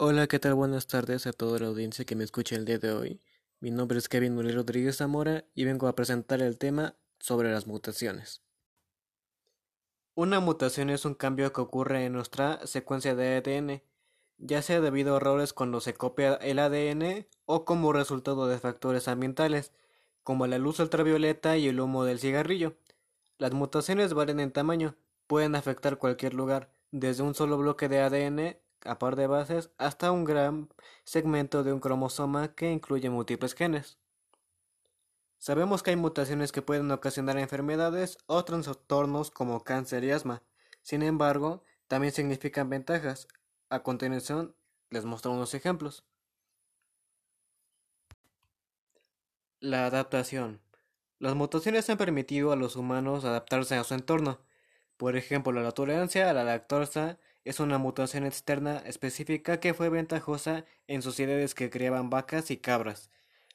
Hola, ¿qué tal? Buenas tardes a toda la audiencia que me escucha el día de hoy. Mi nombre es Kevin Muller Rodríguez Zamora y vengo a presentar el tema sobre las mutaciones. Una mutación es un cambio que ocurre en nuestra secuencia de ADN, ya sea debido a errores cuando se copia el ADN o como resultado de factores ambientales, como la luz ultravioleta y el humo del cigarrillo. Las mutaciones varían en tamaño, pueden afectar cualquier lugar, desde un solo bloque de ADN a par de bases hasta un gran segmento de un cromosoma que incluye múltiples genes. Sabemos que hay mutaciones que pueden ocasionar enfermedades o trastornos como cáncer y asma. Sin embargo, también significan ventajas. A continuación, les muestro unos ejemplos. La adaptación. Las mutaciones han permitido a los humanos adaptarse a su entorno. Por ejemplo, la tolerancia a la lactosa es una mutación externa específica que fue ventajosa en sociedades que criaban vacas y cabras.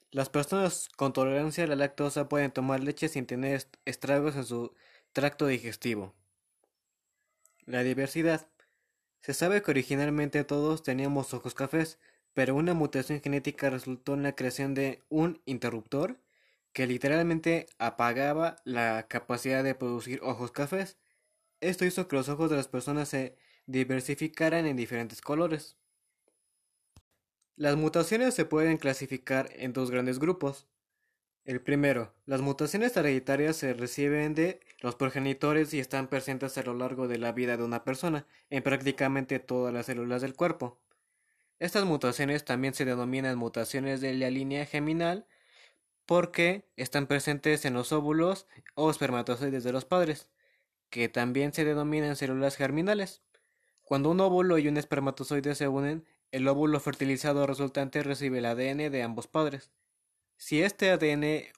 Las personas con tolerancia a la lactosa pueden tomar leche sin tener estragos en su tracto digestivo. La diversidad. Se sabe que originalmente todos teníamos ojos cafés, pero una mutación genética resultó en la creación de un interruptor que literalmente apagaba la capacidad de producir ojos cafés. Esto hizo que los ojos de las personas se diversificaran en diferentes colores. Las mutaciones se pueden clasificar en dos grandes grupos. El primero, las mutaciones hereditarias se reciben de los progenitores y están presentes a lo largo de la vida de una persona, en prácticamente todas las células del cuerpo. Estas mutaciones también se denominan mutaciones de la línea geminal porque están presentes en los óvulos o espermatozoides de los padres que también se denominan células germinales. Cuando un óvulo y un espermatozoide se unen, el óvulo fertilizado resultante recibe el ADN de ambos padres. Si este ADN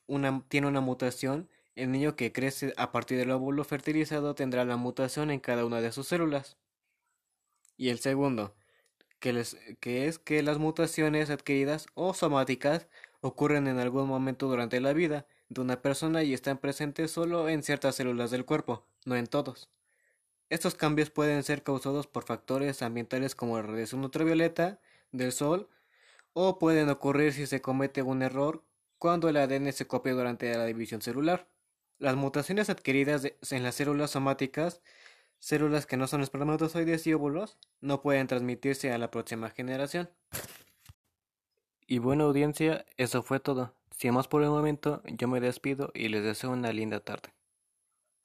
tiene una mutación, el niño que crece a partir del óvulo fertilizado tendrá la mutación en cada una de sus células. Y el segundo, que, que es que las mutaciones adquiridas o somáticas ocurren en algún momento durante la vida, de una persona y están presentes solo en ciertas células del cuerpo, no en todos. Estos cambios pueden ser causados por factores ambientales como la radiación ultravioleta del sol o pueden ocurrir si se comete un error cuando el ADN se copia durante la división celular. Las mutaciones adquiridas en las células somáticas, células que no son espermatozoides y óvulos, no pueden transmitirse a la próxima generación. Y buena audiencia, eso fue todo. Sin más por el momento, yo me despido y les deseo una linda tarde.